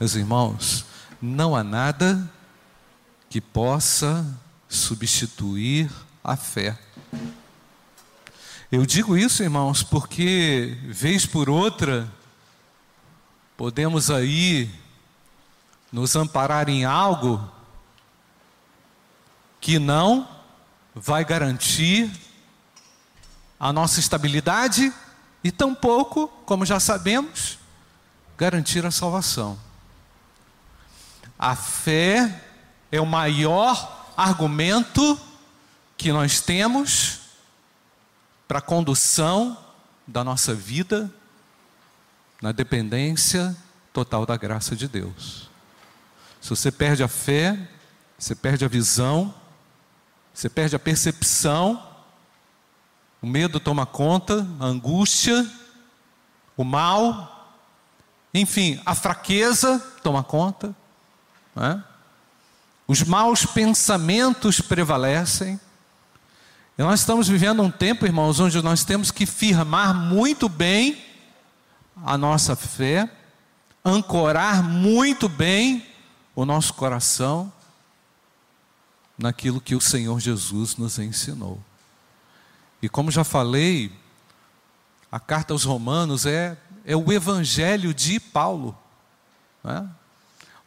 meus irmãos, não há nada que possa substituir a fé. Eu digo isso, irmãos, porque, vez por outra, podemos aí nos amparar em algo que não vai garantir a nossa estabilidade e tampouco, como já sabemos, garantir a salvação. A fé é o maior argumento que nós temos para a condução da nossa vida na dependência total da graça de Deus. Se você perde a fé, você perde a visão, você perde a percepção, o medo toma conta, a angústia, o mal, enfim, a fraqueza toma conta, os maus pensamentos prevalecem. E nós estamos vivendo um tempo, irmãos, onde nós temos que firmar muito bem a nossa fé, ancorar muito bem o nosso coração naquilo que o Senhor Jesus nos ensinou. E como já falei, a carta aos Romanos é, é o evangelho de Paulo, né?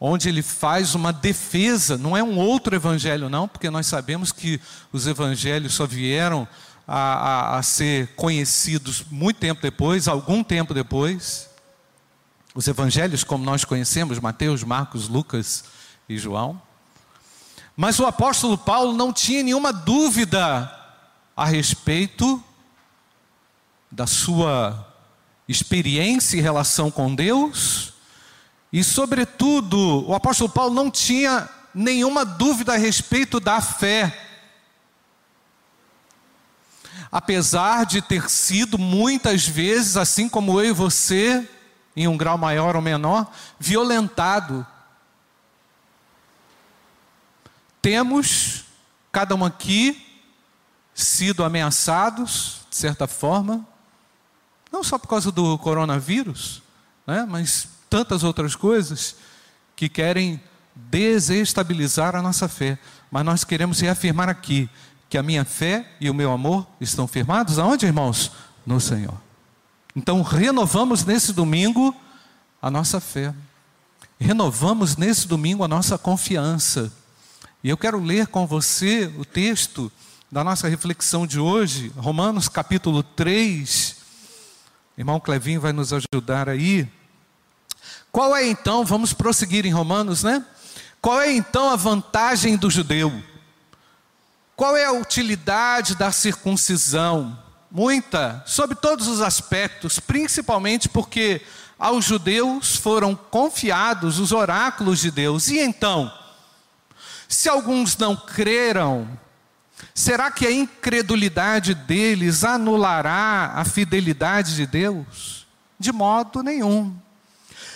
Onde ele faz uma defesa, não é um outro evangelho, não, porque nós sabemos que os evangelhos só vieram a, a, a ser conhecidos muito tempo depois, algum tempo depois. Os evangelhos, como nós conhecemos, Mateus, Marcos, Lucas e João. Mas o apóstolo Paulo não tinha nenhuma dúvida a respeito da sua experiência e relação com Deus, e, sobretudo, o apóstolo Paulo não tinha nenhuma dúvida a respeito da fé. Apesar de ter sido muitas vezes, assim como eu e você, em um grau maior ou menor, violentado. Temos, cada um aqui, sido ameaçados, de certa forma, não só por causa do coronavírus, né, mas tantas outras coisas que querem desestabilizar a nossa fé. Mas nós queremos reafirmar aqui que a minha fé e o meu amor estão firmados aonde, irmãos? No Senhor. Então, renovamos nesse domingo a nossa fé. Renovamos nesse domingo a nossa confiança. E eu quero ler com você o texto da nossa reflexão de hoje, Romanos capítulo 3. Irmão Clevinho vai nos ajudar aí. Qual é então, vamos prosseguir em Romanos, né? Qual é então a vantagem do judeu? Qual é a utilidade da circuncisão? Muita, sobre todos os aspectos, principalmente porque aos judeus foram confiados os oráculos de Deus. E então, se alguns não creram, será que a incredulidade deles anulará a fidelidade de Deus? De modo nenhum.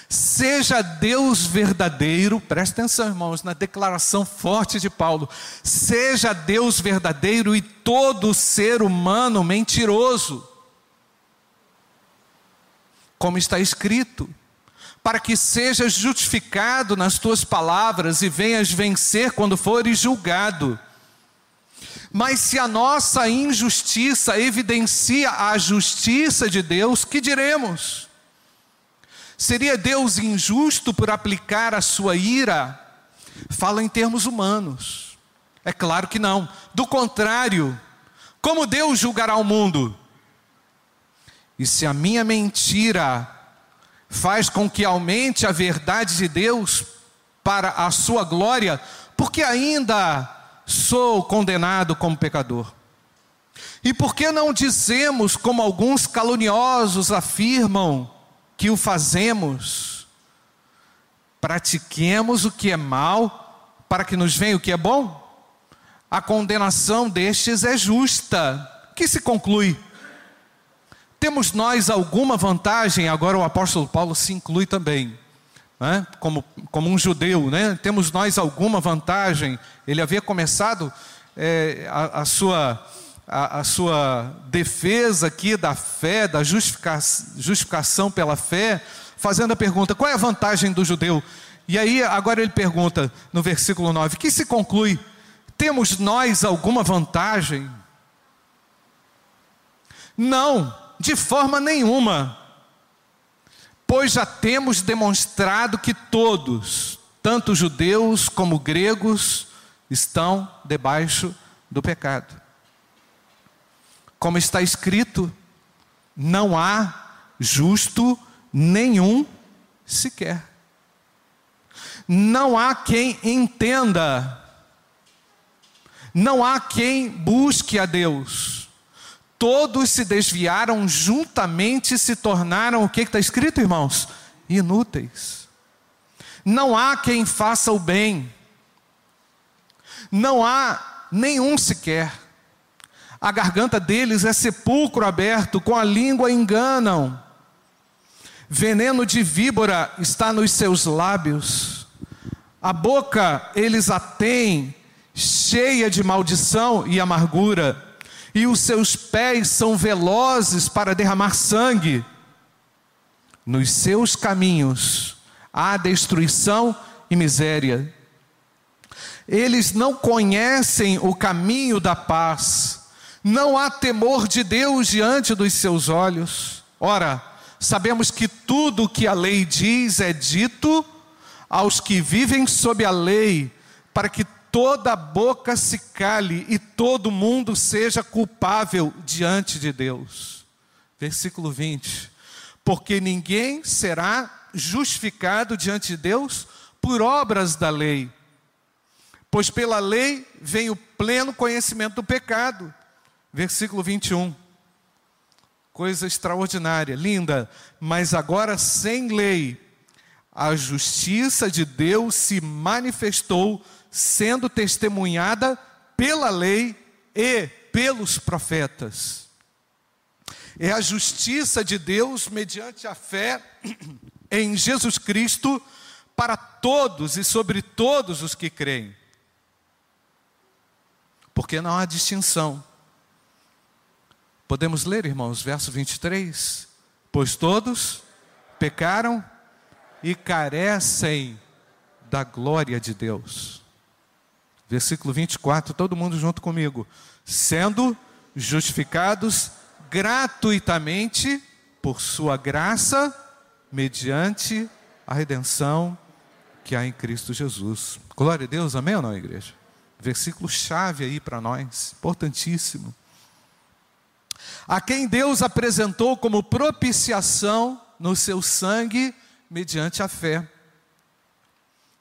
Seja Deus verdadeiro, presta atenção, irmãos, na declaração forte de Paulo: seja Deus verdadeiro e todo ser humano mentiroso. Como está escrito, para que sejas justificado nas tuas palavras e venhas vencer quando fores julgado. Mas se a nossa injustiça evidencia a justiça de Deus, que diremos? Seria Deus injusto por aplicar a sua ira? Fala em termos humanos. É claro que não. Do contrário, como Deus julgará o mundo? E se a minha mentira faz com que aumente a verdade de Deus para a sua glória, porque ainda sou condenado como pecador. E por que não dizemos, como alguns caluniosos afirmam, que o fazemos, pratiquemos o que é mal, para que nos venha o que é bom? A condenação destes é justa. Que se conclui? Temos nós alguma vantagem? Agora o apóstolo Paulo se inclui também. Né? Como, como um judeu, né? temos nós alguma vantagem? Ele havia começado é, a, a sua a, a, sua defesa aqui da fé, da justifica, justificação pela fé, fazendo a pergunta: qual é a vantagem do judeu? E aí, agora ele pergunta no versículo 9: que se conclui? Temos nós alguma vantagem? Não, de forma nenhuma. Pois já temos demonstrado que todos, tanto judeus como gregos, estão debaixo do pecado. Como está escrito, não há justo nenhum sequer. Não há quem entenda, não há quem busque a Deus. Todos se desviaram juntamente e se tornaram o que está escrito, irmãos? Inúteis. Não há quem faça o bem, não há nenhum sequer. A garganta deles é sepulcro aberto, com a língua enganam. Veneno de víbora está nos seus lábios. A boca eles a têm cheia de maldição e amargura, e os seus pés são velozes para derramar sangue. Nos seus caminhos há destruição e miséria. Eles não conhecem o caminho da paz não há temor de Deus diante dos seus olhos. Ora, sabemos que tudo o que a lei diz é dito aos que vivem sob a lei, para que toda boca se cale e todo mundo seja culpável diante de Deus. Versículo 20: Porque ninguém será justificado diante de Deus por obras da lei, pois pela lei vem o pleno conhecimento do pecado. Versículo 21. Coisa extraordinária, linda. Mas agora, sem lei, a justiça de Deus se manifestou, sendo testemunhada pela lei e pelos profetas. É a justiça de Deus mediante a fé em Jesus Cristo para todos e sobre todos os que creem. Porque não há distinção. Podemos ler, irmãos, verso 23? Pois todos pecaram e carecem da glória de Deus. Versículo 24, todo mundo junto comigo. Sendo justificados gratuitamente por Sua graça, mediante a redenção que há em Cristo Jesus. Glória a Deus, amém ou não, igreja? Versículo chave aí para nós, importantíssimo a quem Deus apresentou como propiciação no seu sangue mediante a fé.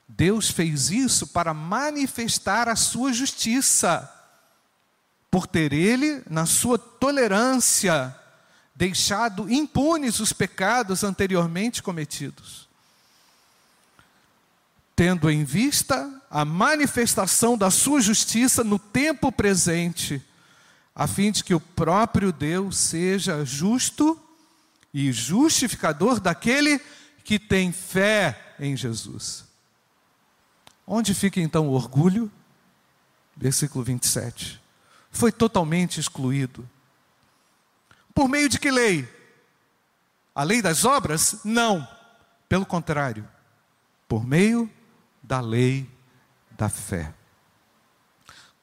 Deus fez isso para manifestar a sua justiça, por ter Ele, na sua tolerância, deixado impunes os pecados anteriormente cometidos. Tendo em vista a manifestação da sua justiça no tempo presente, a fim de que o próprio Deus seja justo e justificador daquele que tem fé em Jesus. Onde fica então o orgulho? Versículo 27. Foi totalmente excluído. Por meio de que lei? A lei das obras? Não. Pelo contrário, por meio da lei da fé.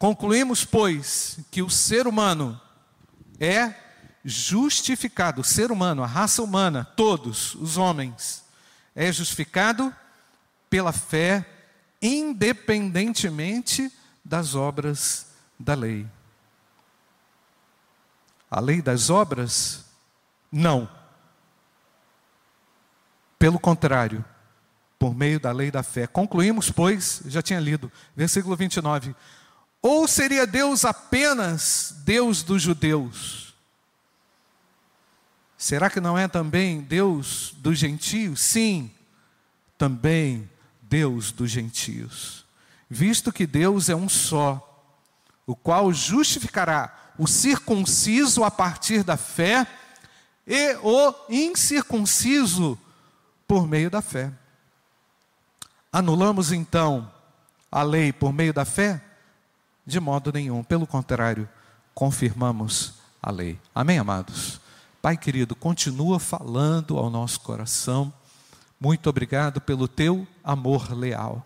Concluímos, pois, que o ser humano é justificado, o ser humano, a raça humana, todos os homens, é justificado pela fé, independentemente das obras da lei. A lei das obras? Não. Pelo contrário, por meio da lei da fé. Concluímos, pois, já tinha lido, versículo 29 ou seria Deus apenas Deus dos judeus? Será que não é também Deus dos gentios? Sim, também Deus dos gentios. Visto que Deus é um só, o qual justificará o circunciso a partir da fé e o incircunciso por meio da fé. Anulamos então a lei por meio da fé? De modo nenhum, pelo contrário, confirmamos a lei. Amém, amados? Pai querido, continua falando ao nosso coração. Muito obrigado pelo teu amor leal.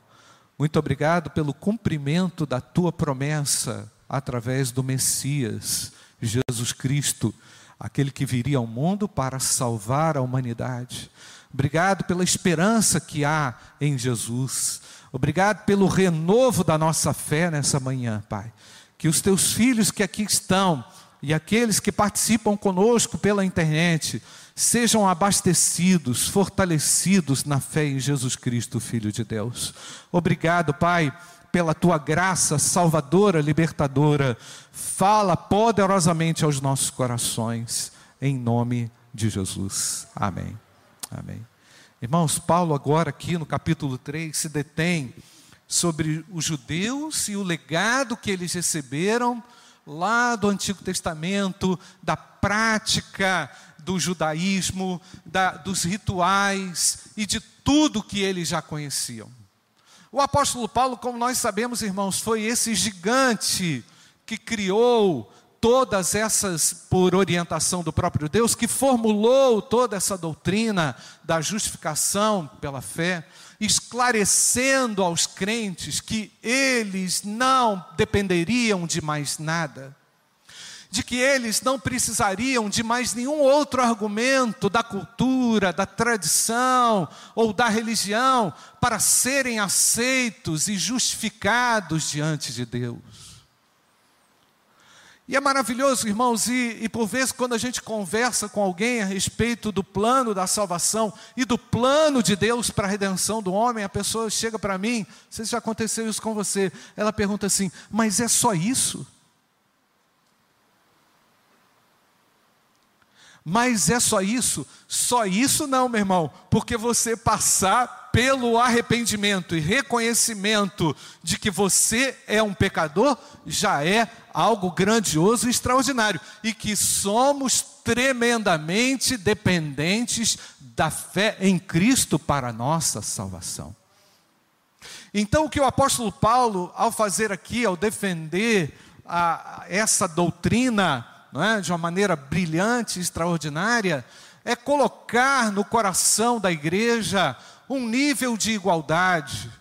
Muito obrigado pelo cumprimento da tua promessa através do Messias, Jesus Cristo, aquele que viria ao mundo para salvar a humanidade. Obrigado pela esperança que há em Jesus. Obrigado pelo renovo da nossa fé nessa manhã, Pai. Que os teus filhos que aqui estão e aqueles que participam conosco pela internet sejam abastecidos, fortalecidos na fé em Jesus Cristo, Filho de Deus. Obrigado, Pai, pela tua graça salvadora, libertadora. Fala poderosamente aos nossos corações, em nome de Jesus. Amém. Amém. Irmãos, Paulo, agora aqui no capítulo 3, se detém sobre os judeus e o legado que eles receberam lá do Antigo Testamento, da prática do judaísmo, da, dos rituais e de tudo que eles já conheciam. O apóstolo Paulo, como nós sabemos, irmãos, foi esse gigante que criou todas essas, por orientação do próprio Deus, que formulou toda essa doutrina da justificação pela fé, esclarecendo aos crentes que eles não dependeriam de mais nada de que eles não precisariam de mais nenhum outro argumento da cultura, da tradição ou da religião para serem aceitos e justificados diante de Deus. E é maravilhoso, irmãos, e, e, por vezes, quando a gente conversa com alguém a respeito do plano da salvação e do plano de Deus para a redenção do homem, a pessoa chega para mim, não sei se já aconteceu isso com você, ela pergunta assim: mas é só isso? Mas é só isso? Só isso não, meu irmão, porque você passar pelo arrependimento e reconhecimento de que você é um pecador já é algo grandioso e extraordinário e que somos tremendamente dependentes da fé em Cristo para a nossa salvação. Então, o que o apóstolo Paulo, ao fazer aqui, ao defender a, essa doutrina, é? de uma maneira brilhante, extraordinária, é colocar no coração da igreja um nível de igualdade.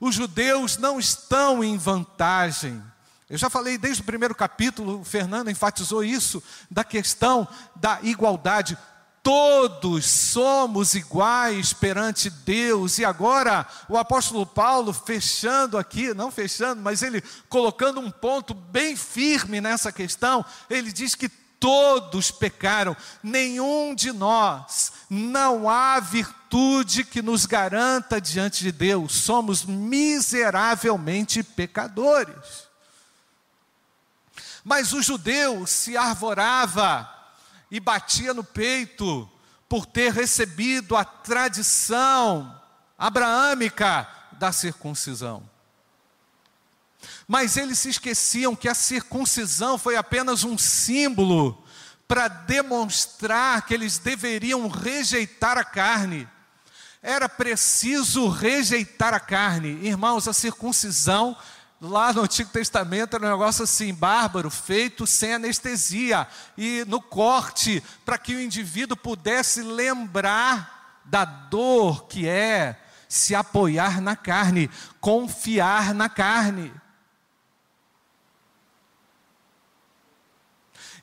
Os judeus não estão em vantagem. Eu já falei desde o primeiro capítulo, o Fernando enfatizou isso, da questão da igualdade. Todos somos iguais perante Deus, e agora o apóstolo Paulo, fechando aqui, não fechando, mas ele colocando um ponto bem firme nessa questão, ele diz que todos pecaram, nenhum de nós, não há virtude que nos garanta diante de Deus, somos miseravelmente pecadores. Mas o judeu se arvorava e batia no peito por ter recebido a tradição abraâmica da circuncisão. Mas eles se esqueciam que a circuncisão foi apenas um símbolo para demonstrar que eles deveriam rejeitar a carne. Era preciso rejeitar a carne. Irmãos, a circuncisão Lá no Antigo Testamento era um negócio assim, bárbaro, feito sem anestesia e no corte, para que o indivíduo pudesse lembrar da dor que é se apoiar na carne, confiar na carne.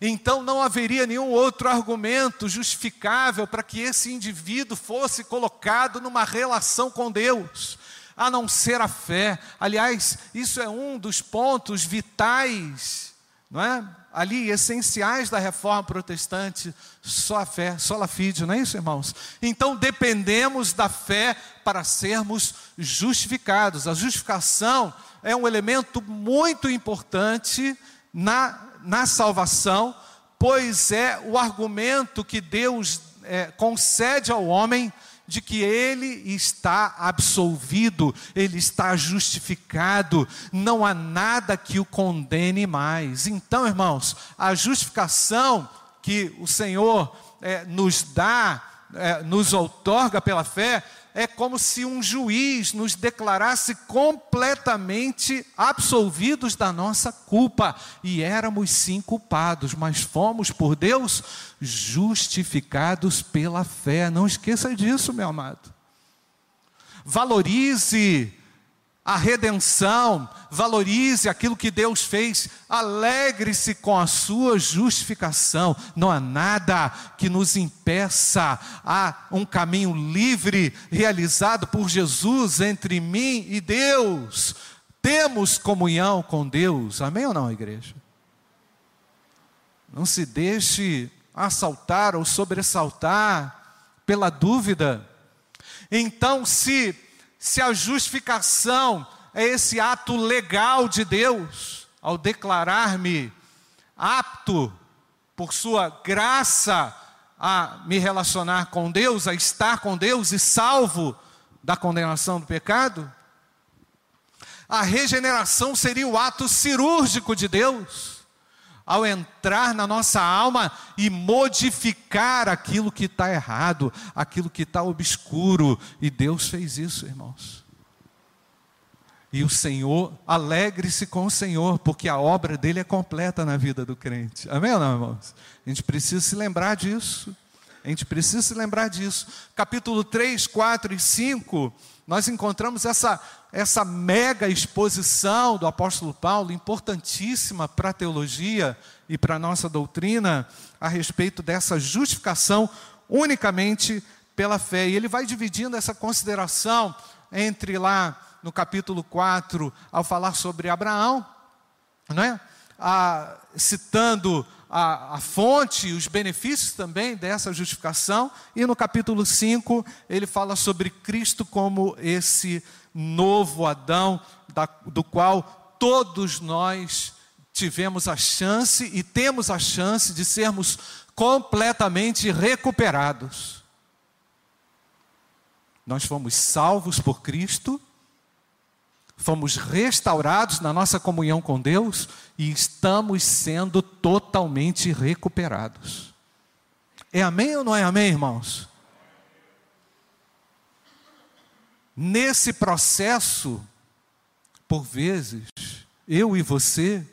Então não haveria nenhum outro argumento justificável para que esse indivíduo fosse colocado numa relação com Deus a não ser a fé. Aliás, isso é um dos pontos vitais, não é? Ali, essenciais da reforma protestante, só a fé, só a fide, não é isso, irmãos? Então, dependemos da fé para sermos justificados. A justificação é um elemento muito importante na, na salvação, pois é o argumento que Deus é, concede ao homem de que ele está absolvido, ele está justificado, não há nada que o condene mais. Então, irmãos, a justificação que o Senhor é, nos dá, é, nos outorga pela fé, é como se um juiz nos declarasse completamente absolvidos da nossa culpa. E éramos sim culpados, mas fomos por Deus justificados pela fé. Não esqueça disso, meu amado. Valorize a redenção, valorize aquilo que Deus fez, alegre-se com a sua justificação. Não há nada que nos impeça, há um caminho livre realizado por Jesus entre mim e Deus. Temos comunhão com Deus, amém ou não, igreja? Não se deixe assaltar ou sobressaltar pela dúvida. Então, se se a justificação é esse ato legal de Deus, ao declarar-me apto, por Sua graça, a me relacionar com Deus, a estar com Deus e salvo da condenação do pecado, a regeneração seria o ato cirúrgico de Deus ao entrar na nossa alma e modificar aquilo que está errado, aquilo que está obscuro. E Deus fez isso, irmãos. E o Senhor, alegre-se com o Senhor, porque a obra dele é completa na vida do crente. Amém ou não, irmãos? A gente precisa se lembrar disso. A gente precisa se lembrar disso. Capítulo 3, 4 e 5, nós encontramos essa, essa mega exposição do apóstolo Paulo, importantíssima para a teologia e para a nossa doutrina, a respeito dessa justificação unicamente pela fé. E ele vai dividindo essa consideração entre lá no capítulo 4, ao falar sobre Abraão, não é? Ah, citando a, a fonte, os benefícios também dessa justificação, e no capítulo 5 ele fala sobre Cristo como esse novo Adão, da, do qual todos nós tivemos a chance e temos a chance de sermos completamente recuperados. Nós fomos salvos por Cristo fomos restaurados na nossa comunhão com Deus e estamos sendo totalmente recuperados. É amém ou não é amém, irmãos? Nesse processo, por vezes, eu e você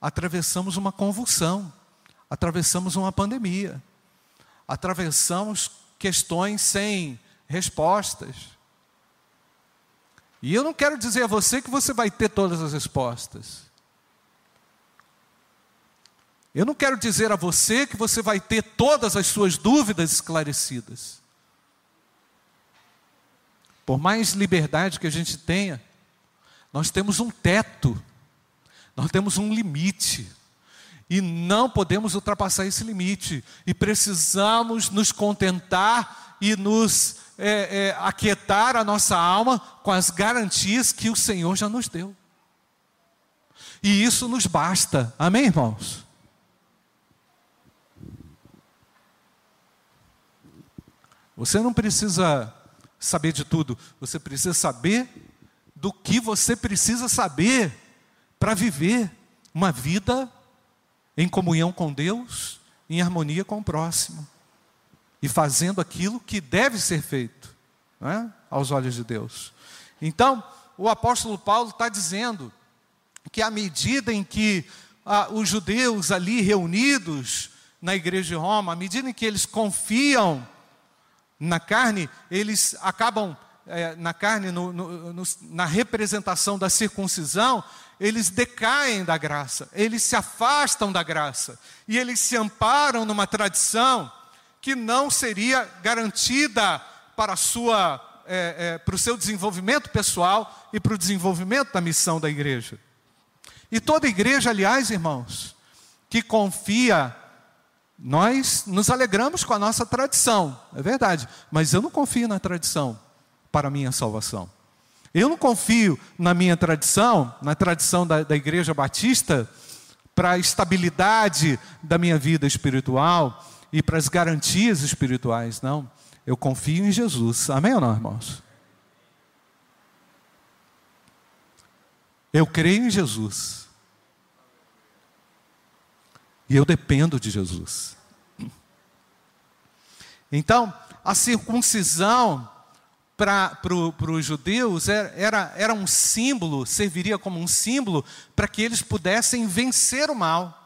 atravessamos uma convulsão, atravessamos uma pandemia, atravessamos questões sem respostas e eu não quero dizer a você que você vai ter todas as respostas. Eu não quero dizer a você que você vai ter todas as suas dúvidas esclarecidas. Por mais liberdade que a gente tenha, nós temos um teto, nós temos um limite, e não podemos ultrapassar esse limite, e precisamos nos contentar e nos é, é, aquietar a nossa alma com as garantias que o Senhor já nos deu. E isso nos basta, amém, irmãos? Você não precisa saber de tudo, você precisa saber do que você precisa saber para viver uma vida em comunhão com Deus, em harmonia com o próximo e fazendo aquilo que deve ser feito é? aos olhos de Deus. Então, o apóstolo Paulo está dizendo que à medida em que ah, os judeus ali reunidos na igreja de Roma, à medida em que eles confiam na carne, eles acabam é, na carne, no, no, no, na representação da circuncisão, eles decaem da graça, eles se afastam da graça e eles se amparam numa tradição que não seria garantida para, sua, é, é, para o seu desenvolvimento pessoal e para o desenvolvimento da missão da igreja. E toda igreja, aliás, irmãos, que confia, nós nos alegramos com a nossa tradição, é verdade, mas eu não confio na tradição para a minha salvação. Eu não confio na minha tradição, na tradição da, da Igreja Batista, para a estabilidade da minha vida espiritual, e para as garantias espirituais, não. Eu confio em Jesus. Amém ou não, irmãos? Eu creio em Jesus. E eu dependo de Jesus. Então, a circuncisão para os judeus era, era um símbolo, serviria como um símbolo para que eles pudessem vencer o mal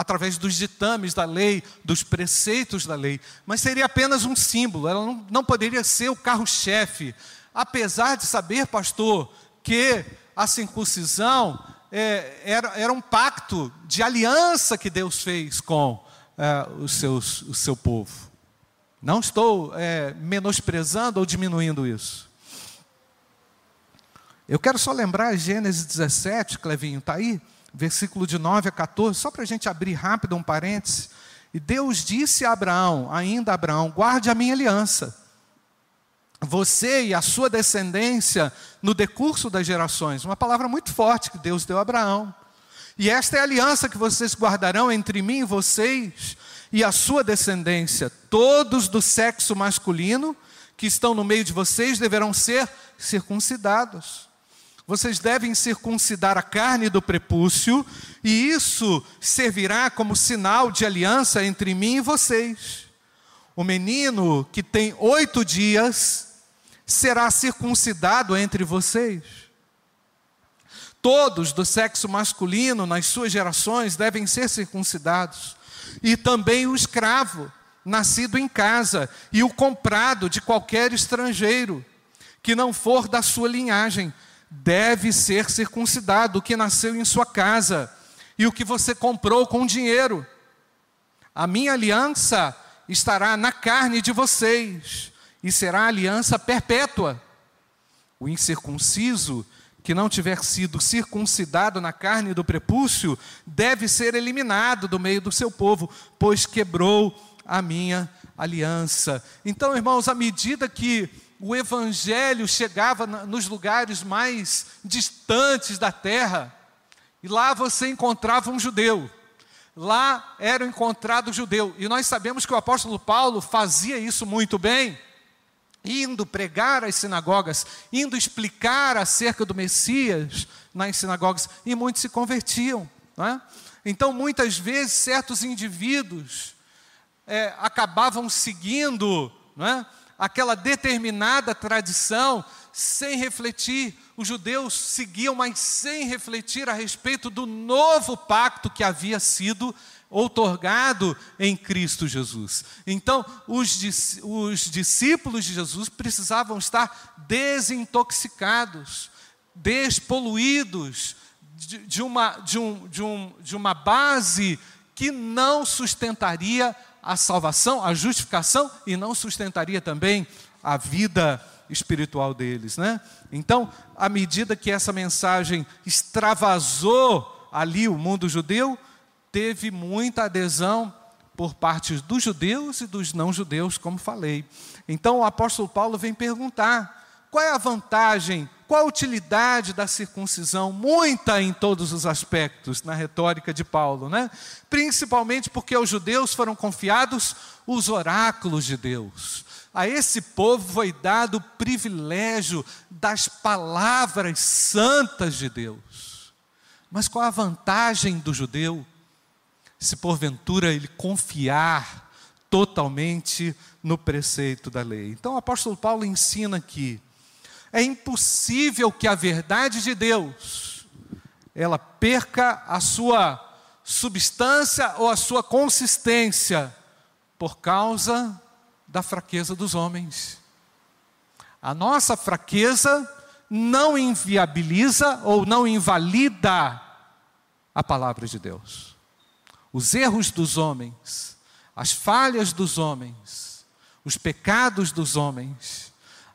através dos ditames da lei, dos preceitos da lei, mas seria apenas um símbolo, ela não, não poderia ser o carro-chefe, apesar de saber, pastor, que a circuncisão é, era, era um pacto de aliança que Deus fez com é, os seus, o seu povo. Não estou é, menosprezando ou diminuindo isso. Eu quero só lembrar Gênesis 17, Clevinho, está aí? Versículo de 9 a 14, só para a gente abrir rápido um parêntese. E Deus disse a Abraão, ainda Abraão, guarde a minha aliança. Você e a sua descendência no decurso das gerações. Uma palavra muito forte que Deus deu a Abraão. E esta é a aliança que vocês guardarão entre mim e vocês e a sua descendência. Todos do sexo masculino que estão no meio de vocês deverão ser circuncidados. Vocês devem circuncidar a carne do prepúcio, e isso servirá como sinal de aliança entre mim e vocês. O menino que tem oito dias será circuncidado entre vocês. Todos do sexo masculino nas suas gerações devem ser circuncidados, e também o escravo, nascido em casa, e o comprado de qualquer estrangeiro, que não for da sua linhagem deve ser circuncidado, o que nasceu em sua casa e o que você comprou com dinheiro. A minha aliança estará na carne de vocês e será aliança perpétua. O incircunciso que não tiver sido circuncidado na carne do prepúcio deve ser eliminado do meio do seu povo, pois quebrou a minha aliança. Então, irmãos, à medida que o evangelho chegava nos lugares mais distantes da terra, e lá você encontrava um judeu. Lá era encontrado judeu. E nós sabemos que o apóstolo Paulo fazia isso muito bem, indo pregar às sinagogas, indo explicar acerca do Messias nas sinagogas, e muitos se convertiam. É? Então, muitas vezes, certos indivíduos é, acabavam seguindo, não é? Aquela determinada tradição sem refletir. Os judeus seguiam, mas sem refletir a respeito do novo pacto que havia sido outorgado em Cristo Jesus. Então, os, os discípulos de Jesus precisavam estar desintoxicados, despoluídos de, de, uma, de, um, de, um, de uma base que não sustentaria a salvação, a justificação e não sustentaria também a vida espiritual deles, né? Então, à medida que essa mensagem extravasou ali o mundo judeu, teve muita adesão por parte dos judeus e dos não judeus, como falei. Então, o apóstolo Paulo vem perguntar: qual é a vantagem qual a utilidade da circuncisão? Muita em todos os aspectos, na retórica de Paulo, né? Principalmente porque aos judeus foram confiados os oráculos de Deus. A esse povo foi dado o privilégio das palavras santas de Deus. Mas qual a vantagem do judeu? Se porventura ele confiar totalmente no preceito da lei. Então o apóstolo Paulo ensina aqui é impossível que a verdade de Deus ela perca a sua substância ou a sua consistência por causa da fraqueza dos homens. A nossa fraqueza não inviabiliza ou não invalida a palavra de Deus. Os erros dos homens, as falhas dos homens, os pecados dos homens,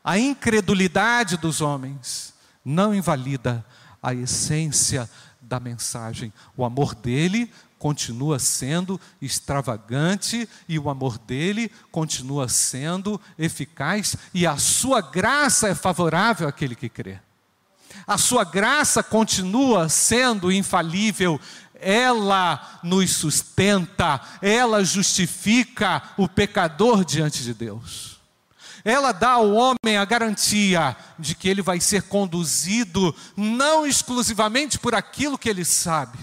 a incredulidade dos homens não invalida a essência da mensagem. O amor dele continua sendo extravagante e o amor dele continua sendo eficaz e a sua graça é favorável àquele que crê. A sua graça continua sendo infalível, ela nos sustenta, ela justifica o pecador diante de Deus ela dá ao homem a garantia de que ele vai ser conduzido não exclusivamente por aquilo que ele sabe,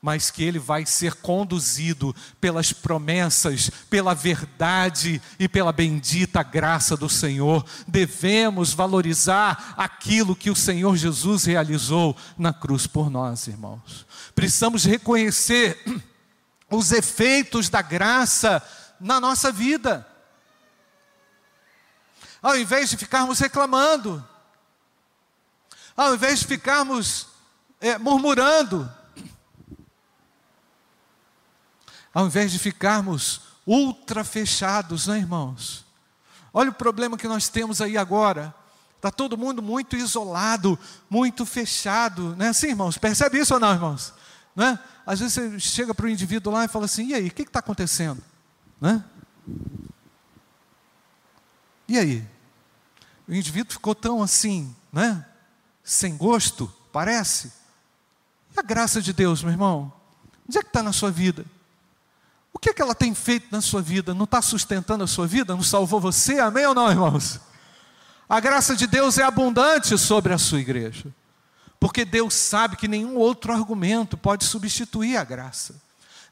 mas que ele vai ser conduzido pelas promessas, pela verdade e pela bendita graça do Senhor. Devemos valorizar aquilo que o Senhor Jesus realizou na cruz por nós, irmãos. Precisamos reconhecer os efeitos da graça na nossa vida. Ao invés de ficarmos reclamando, ao invés de ficarmos é, murmurando, ao invés de ficarmos ultra fechados, né, irmãos? Olha o problema que nós temos aí agora. Está todo mundo muito isolado, muito fechado, né? Assim, irmãos, percebe isso ou não, irmãos? Né? Às vezes você chega para o indivíduo lá e fala assim: e aí, o que está acontecendo? Né? E aí? O indivíduo ficou tão assim, né? Sem gosto, parece. E a graça de Deus, meu irmão? Onde é que está na sua vida? O que é que ela tem feito na sua vida? Não está sustentando a sua vida? Não salvou você? Amém ou não, irmãos? A graça de Deus é abundante sobre a sua igreja. Porque Deus sabe que nenhum outro argumento pode substituir a graça.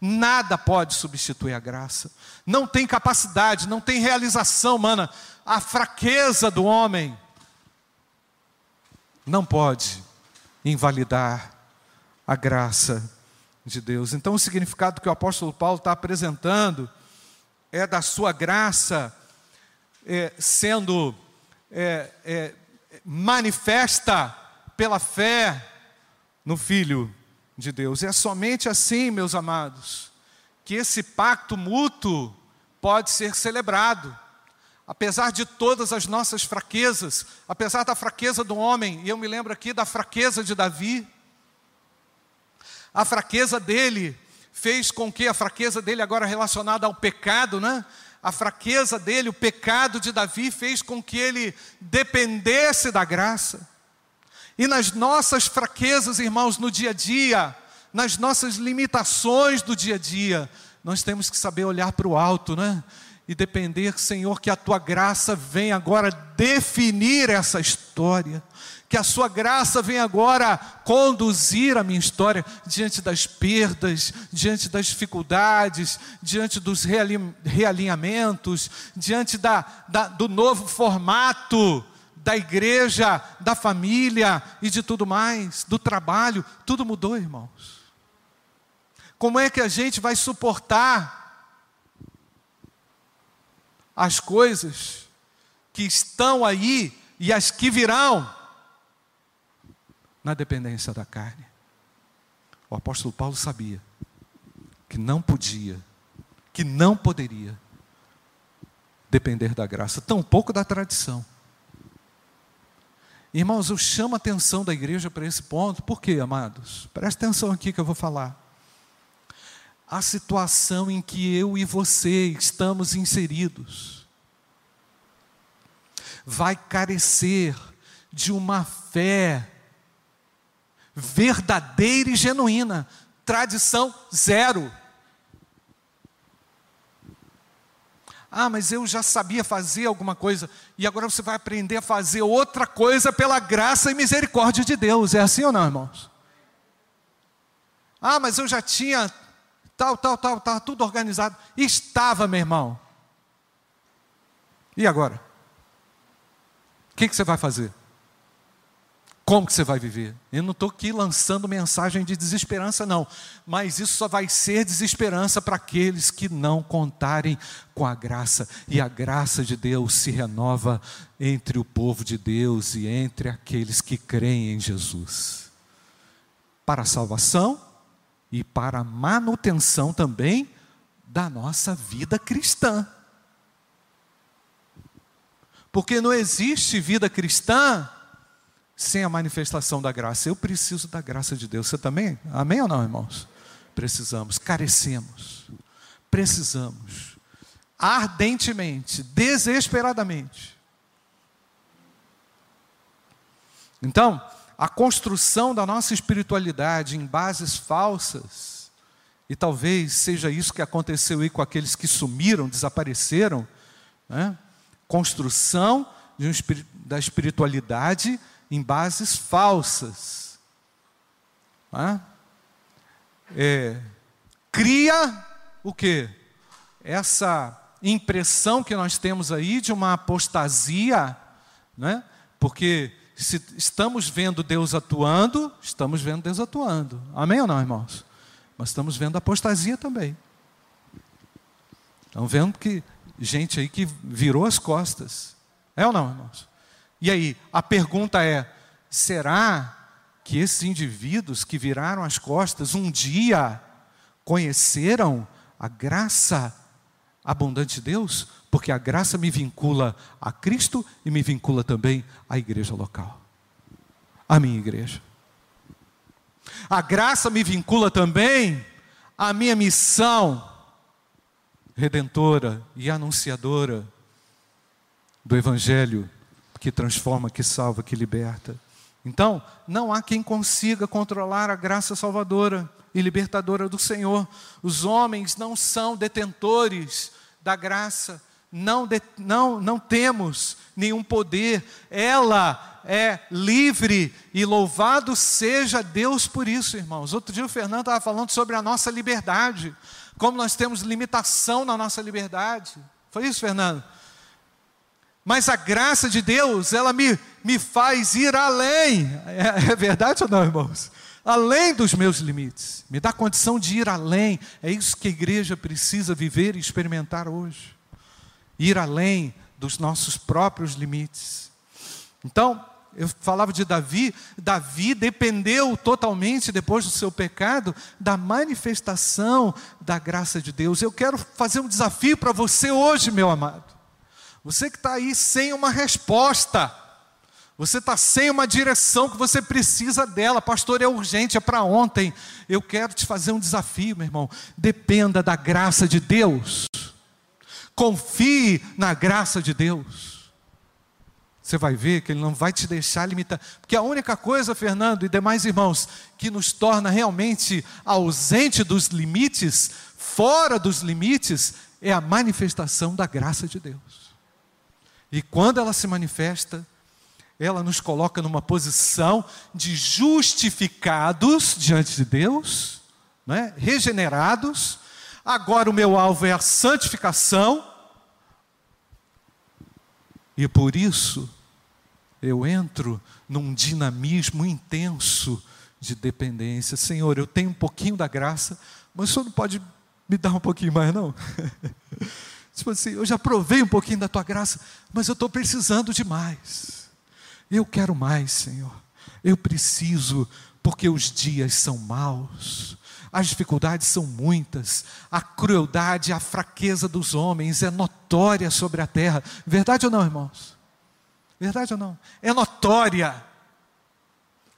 Nada pode substituir a graça. Não tem capacidade, não tem realização humana. A fraqueza do homem não pode invalidar a graça de Deus. Então, o significado que o apóstolo Paulo está apresentando é da sua graça é, sendo é, é, manifesta pela fé no Filho de Deus. É somente assim, meus amados, que esse pacto mútuo pode ser celebrado. Apesar de todas as nossas fraquezas, apesar da fraqueza do homem, e eu me lembro aqui da fraqueza de Davi, a fraqueza dele fez com que a fraqueza dele agora relacionada ao pecado, né? A fraqueza dele, o pecado de Davi fez com que ele dependesse da graça. E nas nossas fraquezas, irmãos, no dia a dia, nas nossas limitações do dia a dia, nós temos que saber olhar para o alto, né? E depender, Senhor, que a tua graça venha agora definir essa história que a sua graça venha agora conduzir a minha história diante das perdas, diante das dificuldades, diante dos realinhamentos, diante da, da, do novo formato da igreja, da família e de tudo mais, do trabalho, tudo mudou, irmãos. Como é que a gente vai suportar as coisas que estão aí e as que virão? na dependência da carne. O apóstolo Paulo sabia que não podia, que não poderia depender da graça, tampouco da tradição. Irmãos, eu chamo a atenção da igreja para esse ponto, por quê, amados? Preste atenção aqui que eu vou falar. A situação em que eu e você estamos inseridos vai carecer de uma fé verdadeira e genuína. Tradição zero. Ah, mas eu já sabia fazer alguma coisa, e agora você vai aprender a fazer outra coisa pela graça e misericórdia de Deus. É assim ou não, irmãos? Ah, mas eu já tinha tal, tal, tal, tal, tudo organizado. Estava, meu irmão. E agora? O que, que você vai fazer? Como que você vai viver? Eu não estou aqui lançando mensagem de desesperança, não. Mas isso só vai ser desesperança para aqueles que não contarem com a graça. E a graça de Deus se renova entre o povo de Deus e entre aqueles que creem em Jesus. Para a salvação e para a manutenção também da nossa vida cristã. Porque não existe vida cristã sem a manifestação da graça. Eu preciso da graça de Deus. Você também? Amém ou não, irmãos? Precisamos, carecemos, precisamos, ardentemente, desesperadamente. Então, a construção da nossa espiritualidade em bases falsas, e talvez seja isso que aconteceu aí com aqueles que sumiram, desapareceram, né? construção um, da espiritualidade em bases falsas. É? É, cria o que? Essa impressão que nós temos aí de uma apostasia, né? porque se estamos vendo Deus atuando, estamos vendo Deus atuando. Amém ou não, irmãos? Mas estamos vendo apostasia também. Estamos vendo que gente aí que virou as costas. É ou não, irmãos? E aí, a pergunta é: será que esses indivíduos que viraram as costas um dia conheceram a graça abundante de Deus? Porque a graça me vincula a Cristo e me vincula também à igreja local, à minha igreja. A graça me vincula também à minha missão redentora e anunciadora do Evangelho que transforma, que salva, que liberta. Então, não há quem consiga controlar a graça salvadora e libertadora do Senhor. Os homens não são detentores da graça, não, de, não, não temos nenhum poder, ela é livre e louvado seja Deus por isso, irmãos. Outro dia o Fernando estava falando sobre a nossa liberdade, como nós temos limitação na nossa liberdade. Foi isso, Fernando? Mas a graça de Deus, ela me, me faz ir além. É, é verdade ou não, irmãos? Além dos meus limites. Me dá condição de ir além. É isso que a igreja precisa viver e experimentar hoje. Ir além dos nossos próprios limites. Então, eu falava de Davi, Davi dependeu totalmente, depois do seu pecado, da manifestação da graça de Deus. Eu quero fazer um desafio para você hoje, meu amado. Você que está aí sem uma resposta, você está sem uma direção que você precisa dela, pastor, é urgente, é para ontem. Eu quero te fazer um desafio, meu irmão. Dependa da graça de Deus, confie na graça de Deus. Você vai ver que Ele não vai te deixar limitar, porque a única coisa, Fernando e demais irmãos, que nos torna realmente ausente dos limites, fora dos limites, é a manifestação da graça de Deus. E quando ela se manifesta, ela nos coloca numa posição de justificados diante de Deus, né? regenerados. Agora o meu alvo é a santificação, e por isso eu entro num dinamismo intenso de dependência. Senhor, eu tenho um pouquinho da graça, mas o Senhor não pode me dar um pouquinho mais, não? Tipo assim, eu já provei um pouquinho da tua graça, mas eu estou precisando de mais. Eu quero mais, Senhor. Eu preciso, porque os dias são maus, as dificuldades são muitas, a crueldade, a fraqueza dos homens é notória sobre a terra. Verdade ou não, irmãos? Verdade ou não? É notória.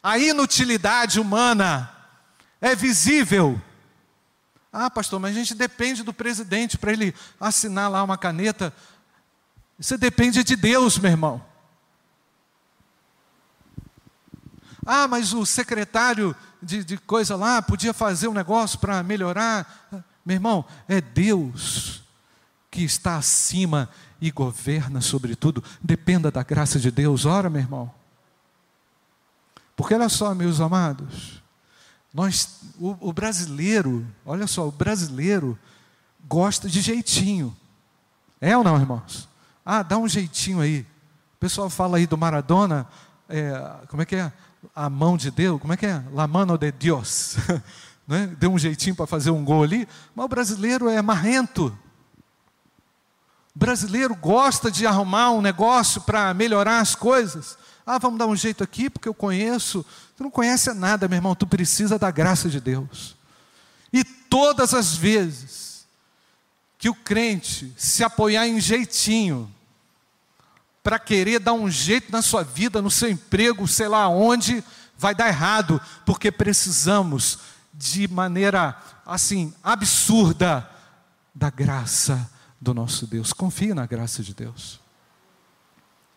A inutilidade humana é visível. Ah, pastor, mas a gente depende do presidente para ele assinar lá uma caneta. Você depende de Deus, meu irmão. Ah, mas o secretário de, de coisa lá podia fazer um negócio para melhorar. Meu irmão, é Deus que está acima e governa sobre tudo. Dependa da graça de Deus. Ora, meu irmão. Porque olha só, meus amados. Nós, o, o brasileiro, olha só, o brasileiro gosta de jeitinho. É ou não, irmãos? Ah, dá um jeitinho aí. O pessoal fala aí do Maradona, é, como é que é? A mão de Deus, como é que é? La mano de Deus. né? Deu um jeitinho para fazer um gol ali, mas o brasileiro é marrento. O brasileiro gosta de arrumar um negócio para melhorar as coisas. Ah, vamos dar um jeito aqui, porque eu conheço. Tu não conhece nada, meu irmão, tu precisa da graça de Deus. E todas as vezes que o crente se apoiar em jeitinho, para querer dar um jeito na sua vida, no seu emprego, sei lá onde, vai dar errado, porque precisamos de maneira assim absurda da graça do nosso Deus. Confie na graça de Deus.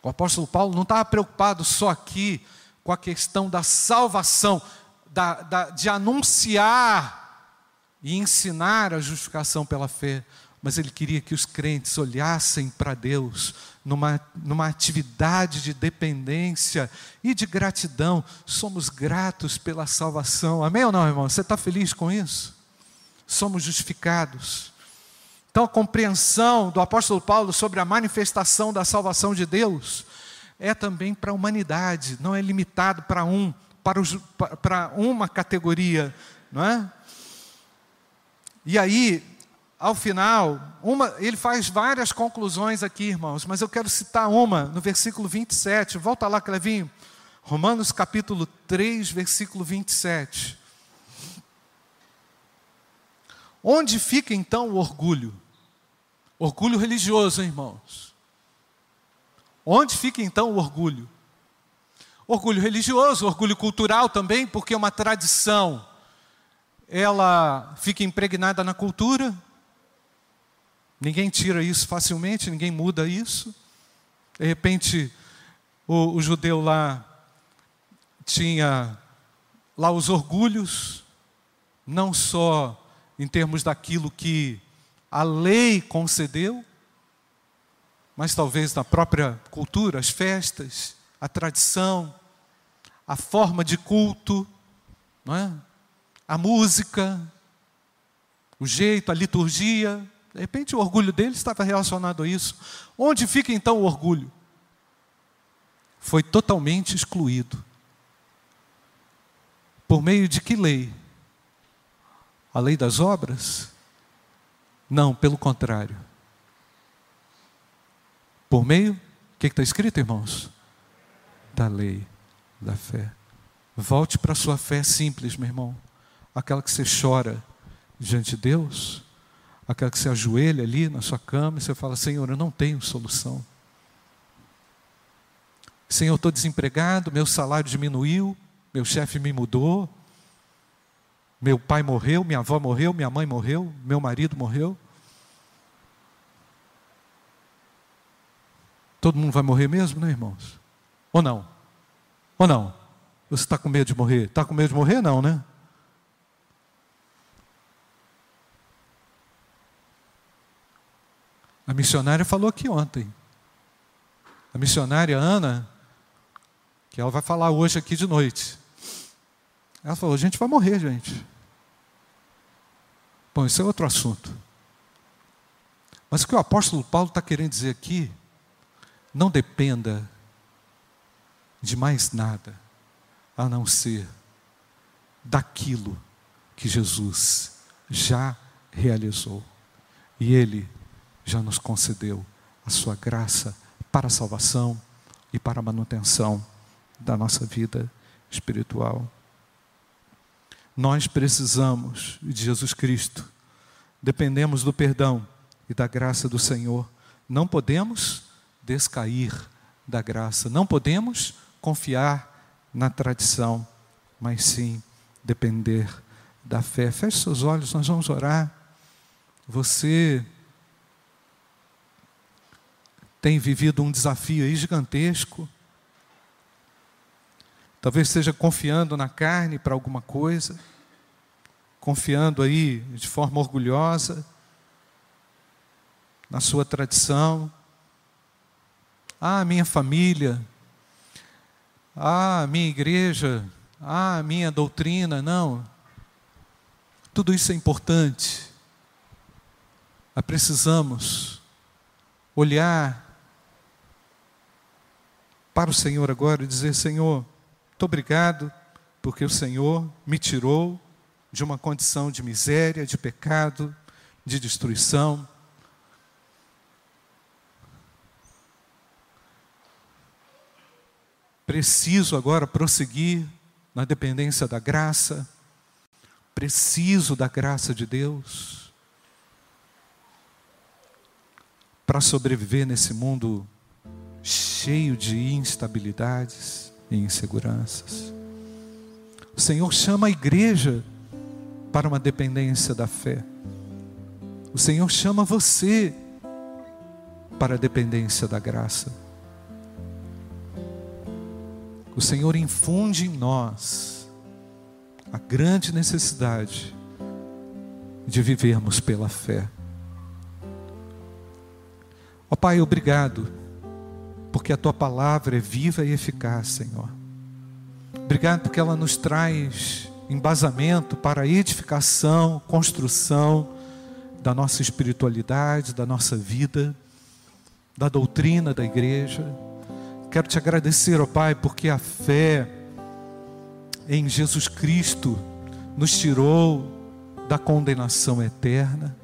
O apóstolo Paulo não estava preocupado só aqui com a questão da salvação, da, da, de anunciar e ensinar a justificação pela fé, mas ele queria que os crentes olhassem para Deus numa, numa atividade de dependência e de gratidão. Somos gratos pela salvação. Amém ou não, irmão? Você está feliz com isso? Somos justificados. Então, a compreensão do apóstolo Paulo sobre a manifestação da salvação de Deus é também para a humanidade, não é limitado para um, para, os, para uma categoria, não é? E aí, ao final, uma, ele faz várias conclusões aqui, irmãos, mas eu quero citar uma no versículo 27. Volta lá, Clevinho. Romanos capítulo 3, versículo 27. Onde fica então o orgulho? Orgulho religioso, hein, irmãos. Onde fica então o orgulho? Orgulho religioso, orgulho cultural também, porque é uma tradição. Ela fica impregnada na cultura, Ninguém tira isso facilmente, ninguém muda isso. De repente, o, o judeu lá tinha lá os orgulhos, não só em termos daquilo que a lei concedeu, mas talvez na própria cultura, as festas, a tradição, a forma de culto, não é? a música, o jeito, a liturgia. De repente o orgulho dele estava relacionado a isso. Onde fica então o orgulho? Foi totalmente excluído. Por meio de que lei? A lei das obras? Não, pelo contrário. Por meio, o que está escrito, irmãos? Da lei, da fé. Volte para a sua fé simples, meu irmão. Aquela que você chora diante de Deus aquela que você ajoelha ali na sua cama e você fala: Senhor, eu não tenho solução. Senhor, eu estou desempregado, meu salário diminuiu, meu chefe me mudou, meu pai morreu, minha avó morreu, minha mãe morreu, meu marido morreu. Todo mundo vai morrer mesmo, né, irmãos? Ou não? Ou não? Você está com medo de morrer? Está com medo de morrer? Não, né? A missionária falou aqui ontem. A missionária Ana, que ela vai falar hoje aqui de noite. Ela falou: a gente vai morrer, gente. Bom, isso é outro assunto. Mas o que o apóstolo Paulo está querendo dizer aqui, não dependa de mais nada, a não ser daquilo que Jesus já realizou. E Ele já nos concedeu a sua graça para a salvação e para a manutenção da nossa vida espiritual. Nós precisamos de Jesus Cristo, dependemos do perdão e da graça do Senhor. Não podemos descair da graça, não podemos confiar na tradição, mas sim depender da fé. Feche seus olhos, nós vamos orar. Você tem vivido um desafio gigantesco. Talvez esteja confiando na carne para alguma coisa, confiando aí de forma orgulhosa na sua tradição. Ah, minha família. Ah, minha igreja. Ah, minha doutrina. Não. Tudo isso é importante. Mas precisamos olhar para o Senhor agora e dizer: Senhor, muito obrigado, porque o Senhor me tirou de uma condição de miséria, de pecado, de destruição. Preciso agora prosseguir na dependência da graça, preciso da graça de Deus para sobreviver nesse mundo cheio de instabilidades e inseguranças. O Senhor chama a igreja para uma dependência da fé. O Senhor chama você para a dependência da graça. O Senhor infunde em nós a grande necessidade de vivermos pela fé. Ó oh, Pai, obrigado porque a tua palavra é viva e eficaz, Senhor. Obrigado porque ela nos traz embasamento para a edificação, construção da nossa espiritualidade, da nossa vida, da doutrina da igreja. Quero te agradecer, ó Pai, porque a fé em Jesus Cristo nos tirou da condenação eterna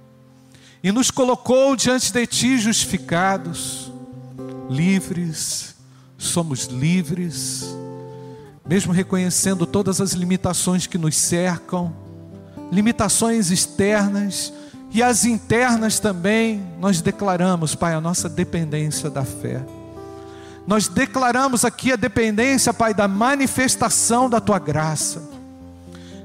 e nos colocou diante de Ti justificados, livres, somos livres, mesmo reconhecendo todas as limitações que nos cercam, limitações externas e as internas também, nós declaramos, Pai, a nossa dependência da fé. Nós declaramos aqui a dependência, Pai, da manifestação da tua graça.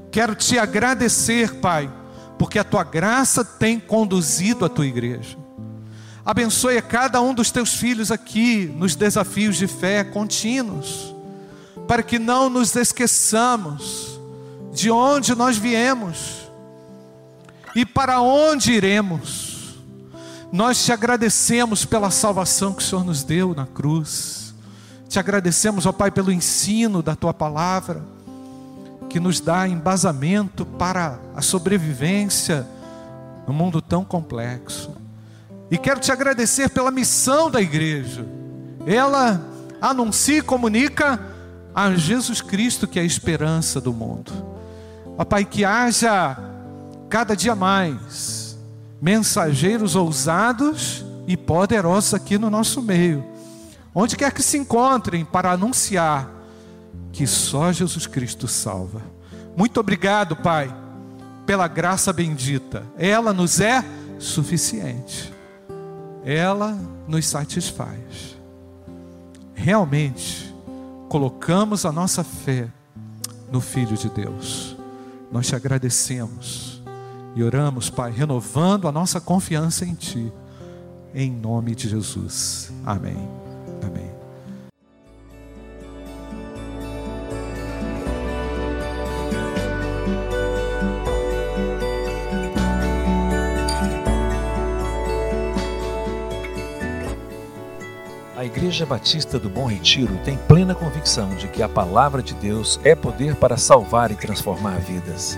Quero te agradecer, Pai, porque a tua graça tem conduzido a tua igreja. Abençoe a cada um dos teus filhos aqui nos desafios de fé contínuos, para que não nos esqueçamos de onde nós viemos e para onde iremos. Nós te agradecemos pela salvação que o Senhor nos deu na cruz. Te agradecemos, ó Pai, pelo ensino da tua palavra, que nos dá embasamento para a sobrevivência num mundo tão complexo. E quero te agradecer pela missão da igreja. Ela anuncia e comunica a Jesus Cristo, que é a esperança do mundo. Ó Pai, que haja cada dia mais mensageiros ousados e poderosos aqui no nosso meio, onde quer que se encontrem, para anunciar que só Jesus Cristo salva. Muito obrigado, Pai, pela graça bendita, ela nos é suficiente, ela nos satisfaz. Realmente, colocamos a nossa fé no Filho de Deus. Nós te agradecemos e oramos, Pai, renovando a nossa confiança em Ti, em nome de Jesus. Amém. Amém. A Igreja Batista do Bom Retiro tem plena convicção de que a palavra de Deus é poder para salvar e transformar vidas.